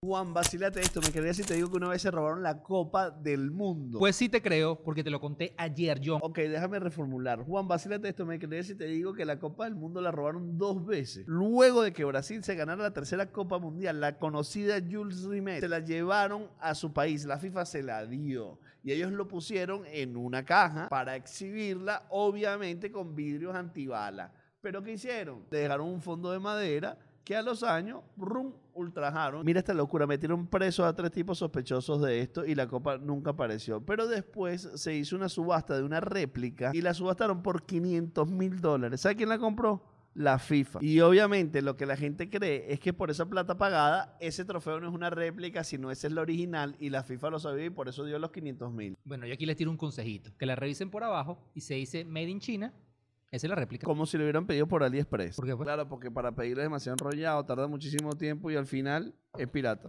Juan, vacílate esto. Me quería si te digo que una vez se robaron la Copa del Mundo. Pues sí te creo, porque te lo conté ayer, John. Ok, déjame reformular. Juan, vacílate esto. Me quería si te digo que la Copa del Mundo la robaron dos veces. Luego de que Brasil se ganara la tercera Copa Mundial, la conocida Jules Rimet se la llevaron a su país. La FIFA se la dio. Y ellos lo pusieron en una caja para exhibirla, obviamente con vidrios antibala. Pero ¿qué hicieron? Le dejaron un fondo de madera que a los años, rum, ultrajaron. Mira esta locura, metieron presos a tres tipos sospechosos de esto y la copa nunca apareció. Pero después se hizo una subasta de una réplica y la subastaron por 500 mil dólares. ¿Sabe quién la compró? La FIFA. Y obviamente lo que la gente cree es que por esa plata pagada, ese trofeo no es una réplica, sino ese es la original y la FIFA lo sabía y por eso dio los 500 mil. Bueno, yo aquí les tiro un consejito. Que la revisen por abajo y se dice Made in China. Esa es la réplica. Como si lo hubieran pedido por AliExpress. ¿Por qué? Claro, porque para pedirlo es demasiado enrollado, tarda muchísimo tiempo y al final es pirata.